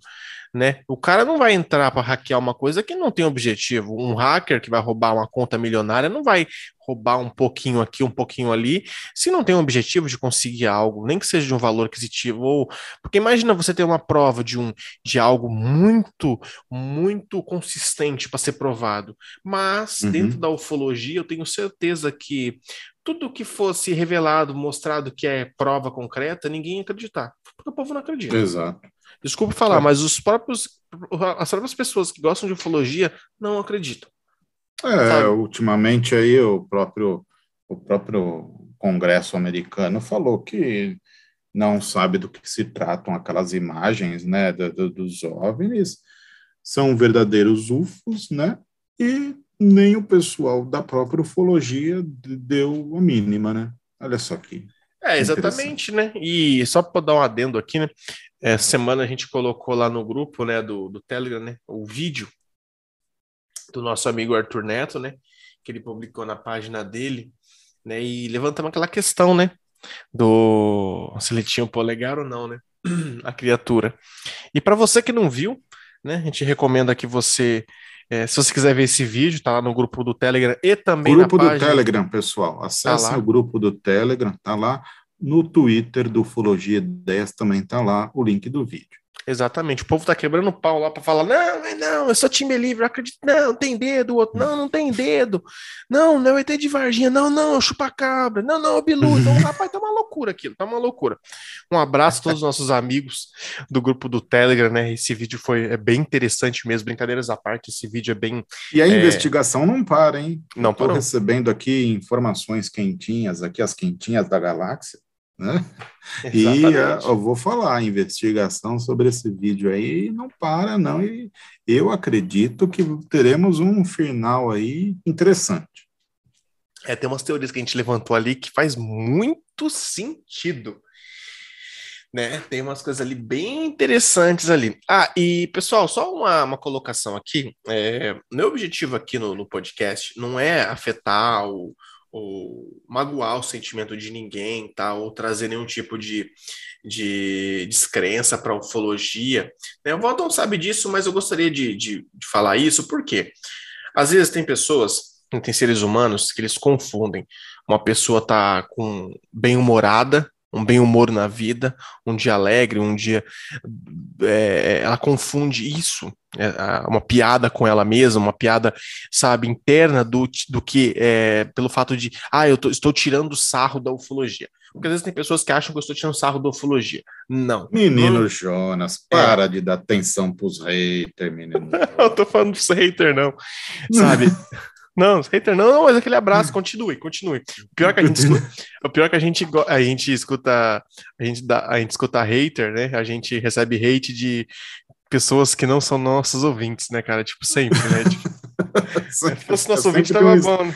né? O cara não vai entrar para hackear uma coisa que não tem objetivo. Um hacker que vai roubar uma conta milionária não vai roubar um pouquinho aqui, um pouquinho ali, se não tem um objetivo de conseguir algo, nem que seja de um valor aquisitivo, ou porque imagina você ter uma prova de um de algo muito, muito consistente para ser provado. Mas uhum. dentro da ufologia, eu tenho certeza que tudo que fosse revelado, mostrado que é prova concreta, ninguém ia acreditar, porque o povo não acredita. Exato. Desculpe falar, é. mas os próprios, as próprias pessoas que gostam de ufologia não acreditam. É, sabe? ultimamente aí o próprio, o próprio Congresso americano falou que não sabe do que se tratam aquelas imagens, né, do, do, dos OVNIs, são verdadeiros UFOs, né, e nem o pessoal da própria ufologia deu a mínima, né? Olha só aqui. É, exatamente, né? E só para dar um adendo aqui, né? Essa semana a gente colocou lá no grupo, né, do, do Telegram, né, o vídeo do nosso amigo Arthur Neto, né, que ele publicou na página dele, né, e levantamos aquela questão, né, do se ele tinha o polegar ou não, né, [CLEARS THROAT] a criatura. E para você que não viu, né, a gente recomenda que você é, se você quiser ver esse vídeo, tá lá no grupo do Telegram e também grupo na página... do Telegram, pessoal. Acesse tá o grupo do Telegram, tá lá. No Twitter do Ufologia 10 também tá lá o link do vídeo. Exatamente. O povo tá quebrando pau lá para falar: não, não, eu sou time livre, eu acredito. Não, tem dedo. O outro, não, não tem dedo. Não, não, é ET de Varginha. Não, não, é chupa-cabra. Não, não, é Bilu. [LAUGHS] Então, rapaz, tá uma loucura aquilo, tá uma loucura. Um abraço a todos os nossos amigos do grupo do Telegram, né? Esse vídeo foi é bem interessante mesmo, brincadeiras à parte. Esse vídeo é bem. E a é... investigação não para, hein? Não Estou recebendo aqui informações quentinhas, aqui as quentinhas da galáxia né? [LAUGHS] E uh, eu vou falar, a investigação sobre esse vídeo aí não para, não, e eu acredito que teremos um final aí interessante. É, tem umas teorias que a gente levantou ali que faz muito sentido. Né? Tem umas coisas ali bem interessantes ali. Ah, e pessoal, só uma, uma colocação aqui. É, meu objetivo aqui no, no podcast não é afetar o, ou magoar o sentimento de ninguém, tá? ou trazer nenhum tipo de, de descrença para a ufologia. Né? O Walton sabe disso, mas eu gostaria de, de, de falar isso, porque às vezes tem pessoas, tem seres humanos, que eles confundem. Uma pessoa tá com bem-humorada, um bem humor na vida, um dia alegre, um dia. É, ela confunde isso, é, uma piada com ela mesma, uma piada, sabe, interna do, do que é, pelo fato de, ah, eu tô, estou tirando sarro da ufologia. Porque às vezes tem pessoas que acham que eu estou tirando sarro da ufologia. Não. Menino não... Jonas, para é. de dar atenção pros haters, menino. [LAUGHS] eu tô falando pros haters, não. Sabe? [LAUGHS] Não, hater não, não, mas aquele abraço, continue, continue. O pior que a gente escuta, o pior que a gente, a gente escuta, a gente, dá, a gente escuta hater, né? A gente recebe hate de pessoas que não são nossos ouvintes, né, cara? Tipo, sempre, né? Tipo, [LAUGHS] se fosse nosso é ouvinte, tava um- bom. né?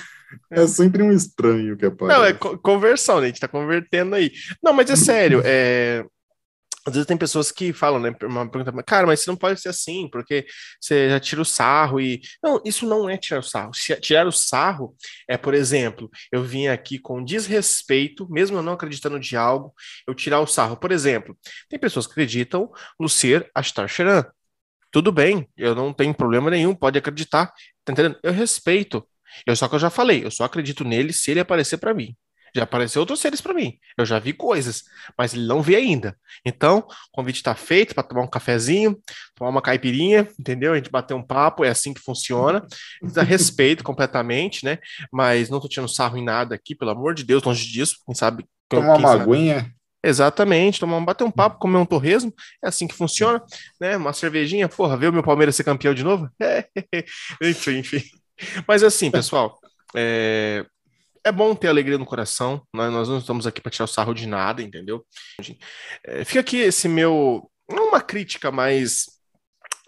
É sempre um estranho que aparece. Não, é co- conversão, né? A gente tá convertendo aí. Não, mas é sério, [LAUGHS] é... Às vezes tem pessoas que falam, né? Uma pergunta, cara, mas você não pode ser assim, porque você já tira o sarro e. Não, isso não é tirar o sarro. Se- Tirar o sarro é, por exemplo, eu vim aqui com desrespeito, mesmo eu não acreditando de algo, eu tirar o sarro. Por exemplo, tem pessoas que acreditam no ser Ashtar Sheran. Tudo bem, eu não tenho problema nenhum, pode acreditar, tá entendendo? Eu respeito. Eu só que eu já falei, eu só acredito nele se ele aparecer pra mim. Já apareceu outros seres pra mim. Eu já vi coisas, mas ele não vê ainda. Então, o convite tá feito para tomar um cafezinho, tomar uma caipirinha, entendeu? A gente bater um papo, é assim que funciona. Dá respeito completamente, né? Mas não tô tirando sarro em nada aqui, pelo amor de Deus, longe disso. Quem sabe Tomar uma sabe- aguinha. Exatamente, tomar um, bater um papo, comer um torresmo, é assim que funciona, né? Uma cervejinha, porra, ver o meu Palmeiras ser campeão de novo? [LAUGHS] enfim, enfim. Mas assim, pessoal, é, é bom ter alegria no coração, né? nós não estamos aqui para tirar o sarro de nada, entendeu? É, fica aqui esse meu, não uma crítica, mas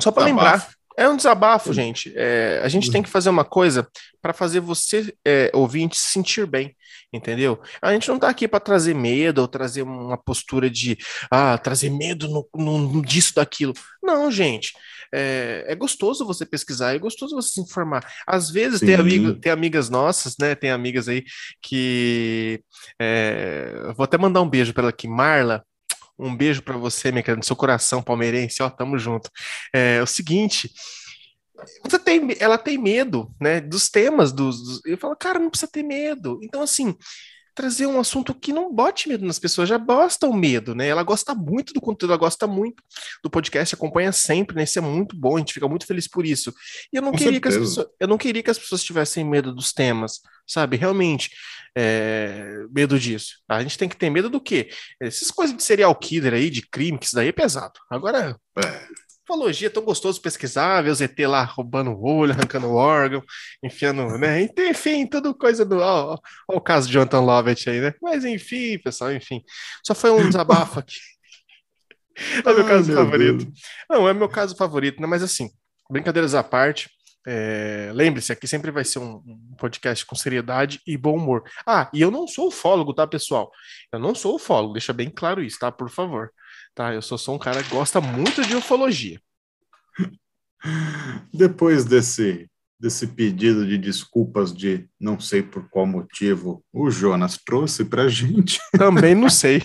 só para lembrar. É um desabafo, gente. É, a gente tem que fazer uma coisa para fazer você, é, ouvinte, se sentir bem, entendeu? A gente não tá aqui para trazer medo ou trazer uma postura de ah, trazer medo no, no- disso, daquilo. Não, gente. É, é gostoso você pesquisar, é gostoso você se informar. Às vezes tem, amigo, tem amigas nossas, né? Tem amigas aí que. é, vou até mandar um beijo para ela aqui, Marla. Um beijo para você, minha querida, no seu coração palmeirense, ó, tamo junto. É, o seguinte, você tem, ela tem medo, né, dos temas dos, dos- eu falo, cara, não precisa ter medo. Então, assim, trazer um assunto que não bote medo nas pessoas, já basta o medo, né? Ela gosta muito do conteúdo, ela gosta muito do podcast, acompanha sempre, né? Isso é muito bom, a gente fica muito feliz por isso. E eu não Com queria que as certeza. pessoas, eu não queria que as pessoas tivessem medo dos temas, sabe? Realmente, é, medo disso. A gente tem que ter medo do quê? Essas coisas de serial killer aí, de crime, que isso daí é pesado. Agora, É. ufologia tão gostoso pesquisar, ver os ET lá roubando o olho, arrancando o órgão, enfiando, né? Enfim, tudo coisa do. Ó, ó, o caso de Jonathan Lovett aí, né? Mas enfim, pessoal, enfim. Só foi um [LAUGHS] desabafo aqui. É meu Ai, caso meu favorito. Deus. Não, é meu caso favorito, né? Mas assim, brincadeiras à parte. é, Lembre-se, aqui sempre vai ser um, um podcast com seriedade e bom humor. Ah, e eu não sou ufólogo, tá, pessoal? Eu não sou ufólogo, deixa bem claro isso, tá? Por favor. Tá? Eu sou só um cara que gosta muito de ufologia. [LAUGHS] Depois desse, desse pedido de desculpas de não sei por qual motivo o Jonas trouxe para gente, [LAUGHS] Também não sei.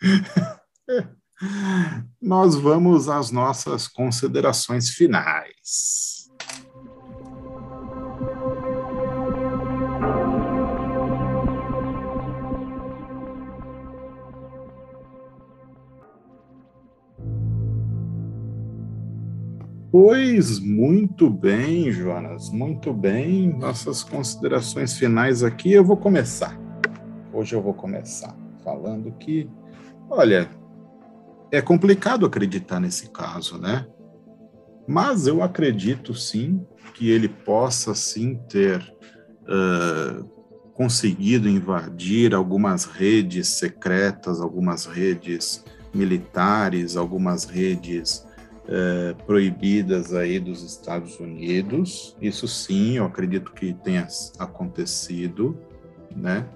[LAUGHS] nós vamos às nossas considerações finais. Pois muito bem, Jonas, muito bem. Nossas considerações finais aqui, eu vou começar. Hoje eu vou começar falando que, olha, é complicado acreditar nesse caso, né? Mas eu acredito sim que ele possa sim ter ah, conseguido invadir algumas redes secretas, algumas redes militares, algumas redes eh, proibidas aí dos Estados Unidos. Isso sim, eu acredito que tenha acontecido, né?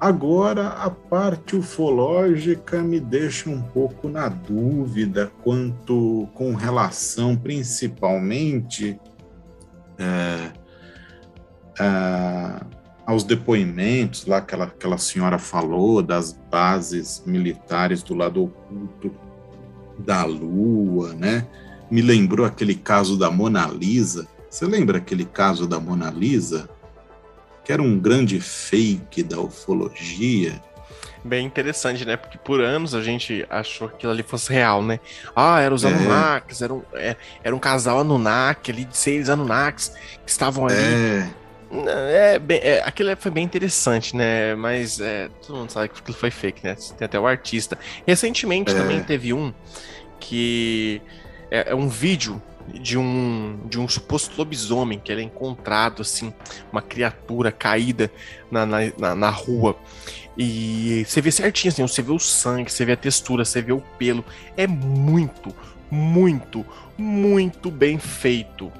Agora, a parte ufológica me deixa um pouco na dúvida quanto com relação principalmente é, aos depoimentos lá que aquela senhora falou das bases militares do lado oculto da Lua, né? Me lembrou aquele caso da Mona Lisa. Você lembra aquele caso da Mona Lisa? Que era um grande fake da ufologia. Bem interessante, né? Porque por anos a gente achou que aquilo ali fosse real, né? Ah, eram os É. Anunnakis, era um, é, era um casal Anunnaki ali, de seis Anunnakis que estavam ali. É, É, bem, é, aquilo foi bem interessante, né? Mas é, todo mundo sabe que aquilo foi fake, né? Tem até o artista. Recentemente É. também teve um que é, é um vídeo de um de um suposto lobisomem que ele é encontrado assim, uma criatura caída na, na, na, na rua. E você vê certinho, assim, você vê o sangue, você vê a textura, você vê o pelo. É muito, muito, muito bem feito.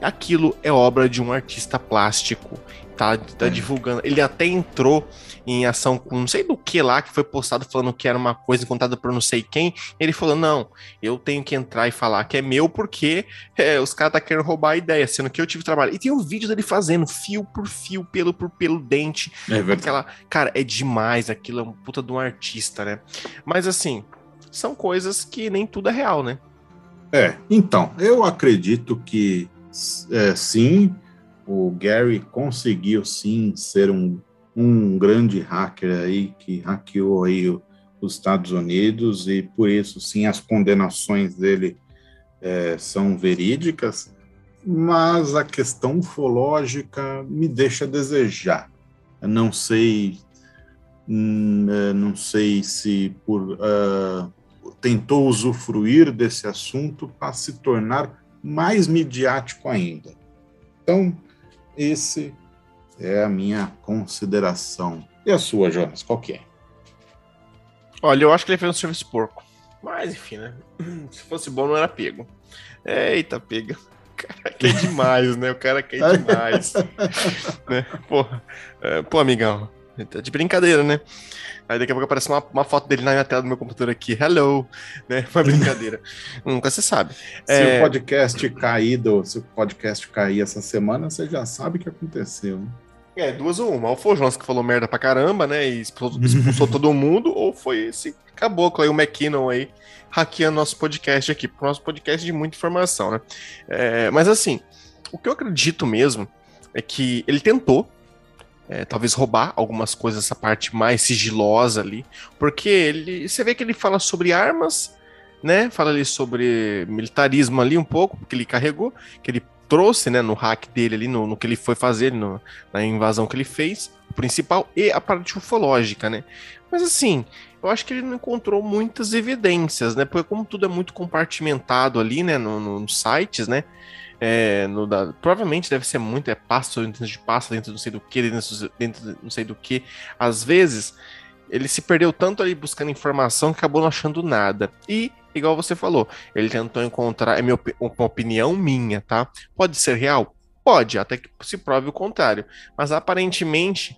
Aquilo é obra de um artista plástico. Tá, tá é. divulgando. Ele até entrou em ação com não sei do que lá, que foi postado falando que era uma coisa contada por não sei quem. Ele falou: não, eu tenho que entrar e falar que é meu porque é, os caras tá querendo roubar a ideia, sendo que eu tive trabalho. E tem um vídeo dele fazendo fio por fio, pelo por pelo, dente. É verdade. Aquela, cara, é demais aquilo, é um puta de um artista, né? Mas assim, são coisas que nem tudo é real, né? É, então, eu acredito que é, sim, o Gary conseguiu sim ser um, um grande hacker aí que hackeou aí o, os Estados Unidos e por isso sim as condenações dele é, são verídicas, mas a questão ufológica me deixa a desejar. Eu não sei, hum, é, não sei se por uh, tentou usufruir desse assunto para se tornar mais midiático ainda. Então, esse é a minha consideração. E a sua, Jonas, qual que é? Olha, eu acho que ele fez um serviço porco. Mas, enfim, né? [CLEARS THROAT] Se fosse bom, não era pego. Eita, pega. [LAUGHS] O cara quer demais, né? O cara quer [LAUGHS] demais. né? Porra. É, pô, amigão. Tá de brincadeira, né? Aí daqui a pouco aparece uma, uma foto dele na minha tela do meu computador aqui. Hello! Né? Uma brincadeira. [LAUGHS] Nunca se sabe. Se é... o podcast caído, se o podcast cair essa semana, você já sabe o que aconteceu. É, duas ou uma. Ou foi o Jonas que falou merda pra caramba, né? E expulsou, expulsou todo mundo, ou foi esse caboclo aí, o McKinnon aí, hackeando nosso podcast aqui. Nosso podcast de muita informação, né? É, mas assim, o que eu acredito mesmo é que ele tentou é, talvez roubar algumas coisas, essa parte mais sigilosa ali, porque ele, você vê que ele fala sobre armas, né? Fala ali sobre militarismo ali um pouco, que ele carregou, que ele trouxe, né, no hack dele ali, no, no que ele foi fazer, no, na invasão que ele fez, o principal, e a parte ufológica, né? Mas assim, eu acho que ele não encontrou muitas evidências, né? Porque como tudo é muito compartimentado ali, né, no, no nos sites, né? É, no da, provavelmente deve ser muito, é passo dentro de passo, dentro de não sei do que, dentro, dentro de não sei do que. Às vezes, ele se perdeu tanto ali buscando informação que acabou não achando nada. E, igual você falou, ele tentou encontrar, é minha, uma opinião minha, tá? Pode ser real? Pode, até que se prove o contrário. Mas aparentemente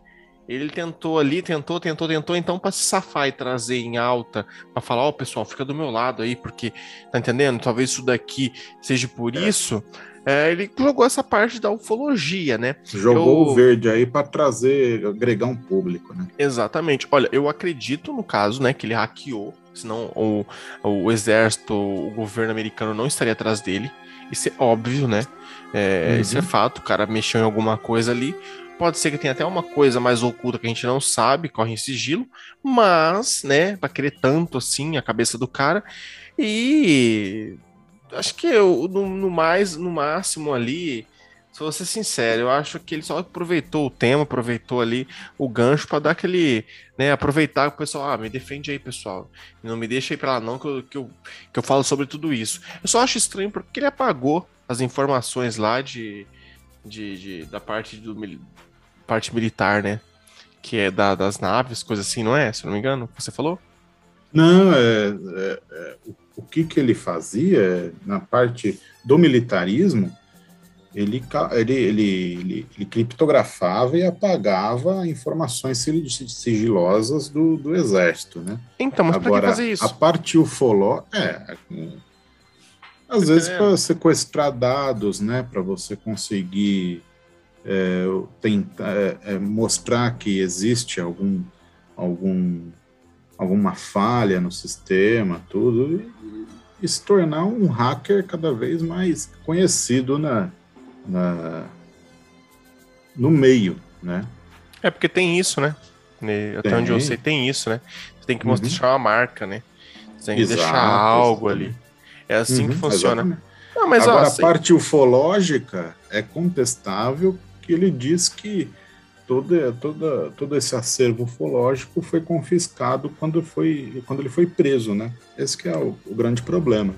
ele tentou ali, tentou, tentou, tentou, então para se safar e trazer em alta, para falar, ó, oh, pessoal, fica do meu lado aí, porque, tá entendendo? Talvez isso daqui seja por é. isso. É, ele jogou essa parte da ufologia, né? Jogou eu... o verde aí para trazer, agregar um público, né? Exatamente. Olha, eu acredito no caso, né, que ele hackeou, senão o, o exército, o governo americano não estaria atrás dele. Isso é óbvio, né? É, uhum. Isso é fato. O cara mexeu em alguma coisa ali. Pode ser que tenha até uma coisa mais oculta que a gente não sabe, corre em sigilo, mas, né, pra querer tanto assim a cabeça do cara. E acho que eu, no, no mais, no máximo ali, se vou ser sincero, eu acho que ele só aproveitou o tema, aproveitou ali o gancho para dar aquele, né, aproveitar o pessoal, ah, me defende aí, pessoal. Não me deixa aí pra lá não que eu, que eu, que eu falo sobre tudo isso. Eu só acho estranho porque ele apagou as informações lá de, de, de da parte do, parte militar, né? Que é da, das naves, coisa assim, não é? Se não me engano, você falou? Não, é, é, é o que, que ele fazia na parte do militarismo, ele, ele, ele, ele, criptografava e apagava informações sigilosas do, do exército, né? Então, mas para que fazer isso? A parte ufoló, é, às vezes para sequestrar dados, né, para você conseguir é, tentar é, é, mostrar que existe algum, algum, alguma falha no sistema, tudo, e, e, se tornar um hacker cada vez mais conhecido na, na no meio, né? É porque tem isso, né? Até tem. onde eu sei tem isso, né? Você tem que mostrar uhum. uma marca, né? Você tem que Exato, deixar algo exatamente. ali. É assim uhum, que funciona. Ah, mas, Agora, ó, a parte ufológica é contestável que ele diz que todo, todo, todo esse acervo ufológico foi confiscado quando, foi, quando ele foi preso, né? Esse é o, o grande problema.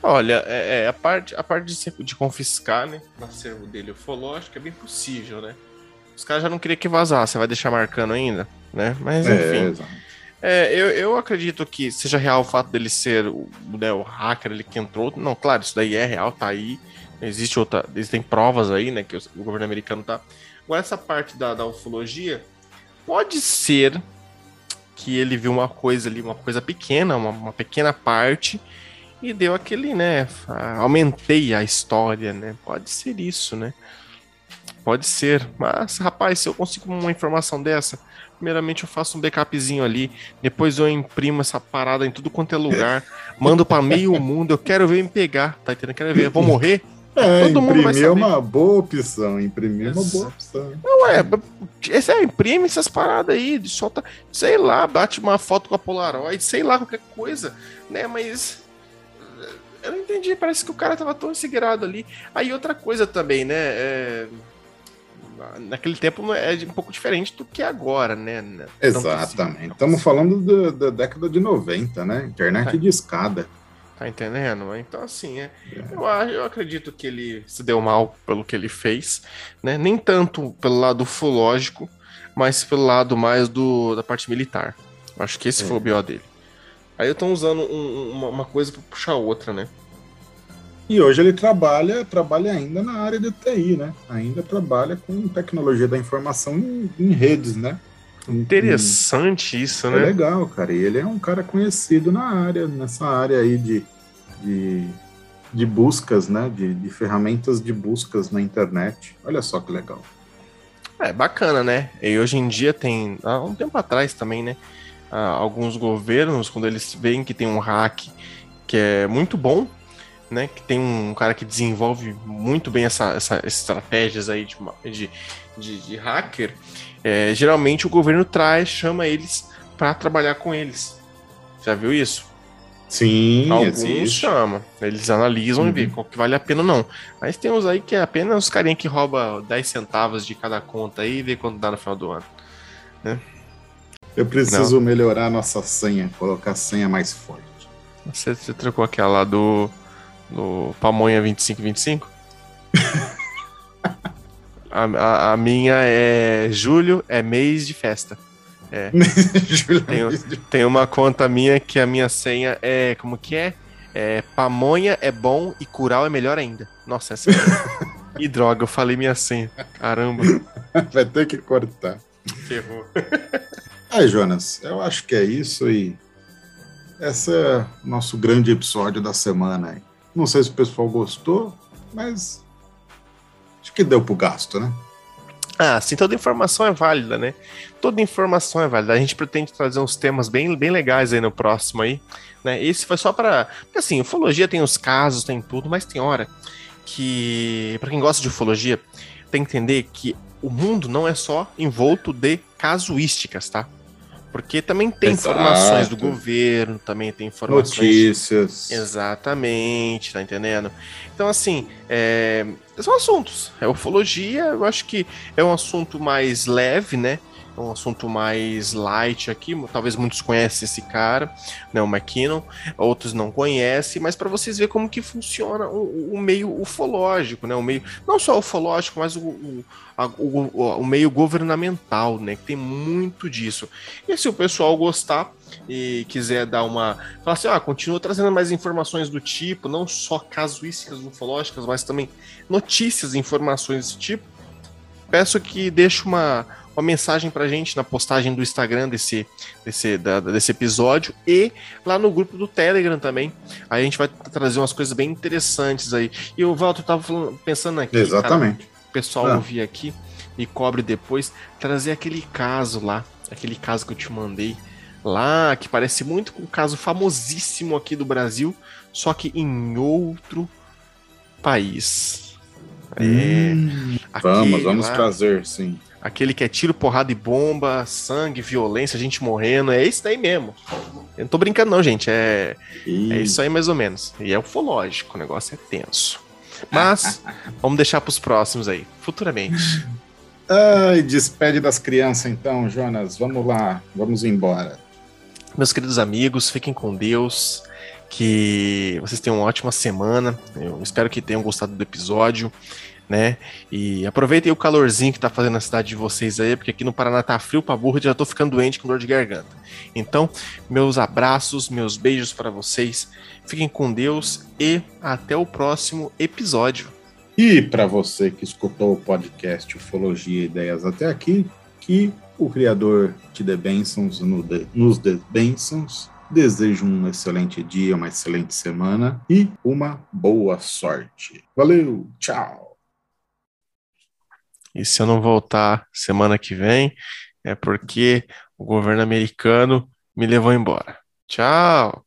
Olha, é, é, a parte, a parte de, de confiscar, né, o acervo dele ufológico é bem possível, né? Os caras já não queriam que vazasse, você vai deixar marcando ainda, né? Mas, é, enfim. É, eu, eu acredito que seja real o fato dele ser o, né, o hacker ele que entrou. Não, claro, isso daí é real, tá aí. Existe outra. Existem provas aí, né? Que o, governo americano tá. Agora, essa parte da, da ufologia pode ser que ele viu uma coisa ali, uma coisa pequena, uma, uma pequena parte, e deu aquele, né? Aumentei a história, né? Pode ser isso, né? Pode ser. Mas, rapaz, se eu consigo uma informação dessa, primeiramente eu faço um backupzinho ali, depois eu imprimo essa parada em tudo quanto é lugar, mando para meio mundo, eu quero ver me pegar, tá entendendo? Quero ver, eu vou morrer? É, Todo mundo vai saber. é uma boa opção. Imprimir é uma boa opção. Não, é. Esse é, imprime essas paradas aí, solta, sei lá, bate uma foto com a Polaroid, sei lá, qualquer coisa, né? Mas. Eu não entendi, parece que o cara tava tão segurado ali. Aí outra coisa também, né? É, naquele tempo é um pouco diferente do que agora, né? Exatamente. Estamos falando do, da década de 90, né? Internet é. de escada. Tá entendendo? Então, assim, é, é. Eu, eu acredito que ele se deu mal pelo que ele fez, né? Nem tanto pelo lado ufológico, mas pelo lado mais do, da parte militar. Acho que esse é. foi o BO dele. Aí eu tô usando um, uma, uma coisa para puxar outra, né? E hoje ele trabalha, trabalha ainda na área de TI, né? Ainda trabalha com tecnologia da informação em, em redes, né? Interessante isso, é né? É legal, cara. E ele é um cara conhecido na área, nessa área aí de, de, de buscas, né? De, de ferramentas de buscas na internet. Olha só que legal. É bacana, né? E hoje em dia tem, há um tempo atrás também, né? Alguns governos, quando eles veem que tem um hack que é muito bom, né? Que tem um cara que desenvolve muito bem essa, essa estratégias aí de, de, de, de hacker, é, geralmente o governo traz, chama eles para trabalhar com eles. Já viu isso? Sim, Alguns existe. chamam. Eles analisam uhum. e vêem qual que vale a pena ou não. Mas tem uns aí que é apenas os carinha que rouba 10 centavos de cada conta aí e vê quanto dá no final do ano. Né? Eu preciso não. melhorar a nossa senha, colocar a senha mais forte. Você, você trocou aquela do, do Pamonha 2525? [LAUGHS] A, a, a, minha é julho, é mês de festa. É. [LAUGHS] tem, tem uma conta minha que a minha senha é. Como que é? É pamonha é bom e cural é melhor ainda. Nossa, essa. [LAUGHS] e droga, eu falei minha senha. Caramba. [LAUGHS] Vai ter que cortar. Ferrou. Aí, Jonas, eu acho que é isso e esse é o nosso grande episódio da semana. Não sei se o pessoal gostou, mas Acho que deu pro gasto, né? Ah, sim, toda informação é válida, né? Toda informação é válida. A gente pretende trazer uns temas bem, bem legais aí no próximo aí, né? Esse foi só para, assim, ufologia tem os casos, tem tudo, mas tem hora que para quem gosta de ufologia, tem que entender que o mundo não é só envolto de casuísticas, tá? Porque também tem Exato. informações do governo, também tem informações. Notícias. Exatamente, tá entendendo? Então, assim, é... são assuntos. É ufologia, eu acho que é um assunto mais leve, né? Um assunto mais light aqui. Talvez muitos conhecem esse cara, né, o McKinnon, outros não conhecem, mas para vocês verem como que funciona o, o, meio ufológico, né? O meio não só ufológico, mas o, o, a, o, meio governamental, né? Que tem muito disso. E se o pessoal gostar e quiser dar uma. Falar assim, ah, continua trazendo mais informações do tipo, não só casuísticas ufológicas, mas também notícias informações desse tipo. Peço que deixe uma, uma mensagem pra gente na postagem do Instagram desse, desse, da, desse episódio e lá no grupo do Telegram também. Aí a gente vai trazer umas coisas bem interessantes aí. E o Walter tava falando, pensando aqui. Exatamente. Cara, o pessoal ah. ouvir aqui e cobre depois, trazer aquele caso lá, aquele caso que eu te mandei lá, que parece muito com um caso famosíssimo aqui do Brasil, só que em outro país. Hum, é, vamos, vamos lá, trazer, sim. Aquele que é tiro, porrada e bomba, sangue, violência, gente morrendo. É isso daí mesmo. Eu não tô brincando, não, gente. É, é isso aí mais ou menos. E é ufológico, o negócio é tenso. Mas [LAUGHS] vamos deixar pros próximos aí, futuramente. Ai, despede das crianças então, Jonas. Vamos lá, vamos embora. Meus queridos amigos, fiquem com Deus. Que vocês tenham uma ótima semana. Eu espero que tenham gostado do episódio. né? E aproveitem o calorzinho que tá fazendo na cidade de vocês aí, porque aqui no Paraná tá frio pra burro e já tô ficando doente com dor de garganta. Então, meus abraços, meus beijos para vocês. Fiquem com Deus e até o próximo episódio. E para você que escutou o podcast Ufologia e Ideias até aqui, que o Criador te dê bênçãos, nos dê bênçãos Desejo um excelente dia, uma excelente semana e uma boa sorte. Valeu, tchau. E se eu não voltar semana que vem, é porque o governo americano me levou embora. Tchau.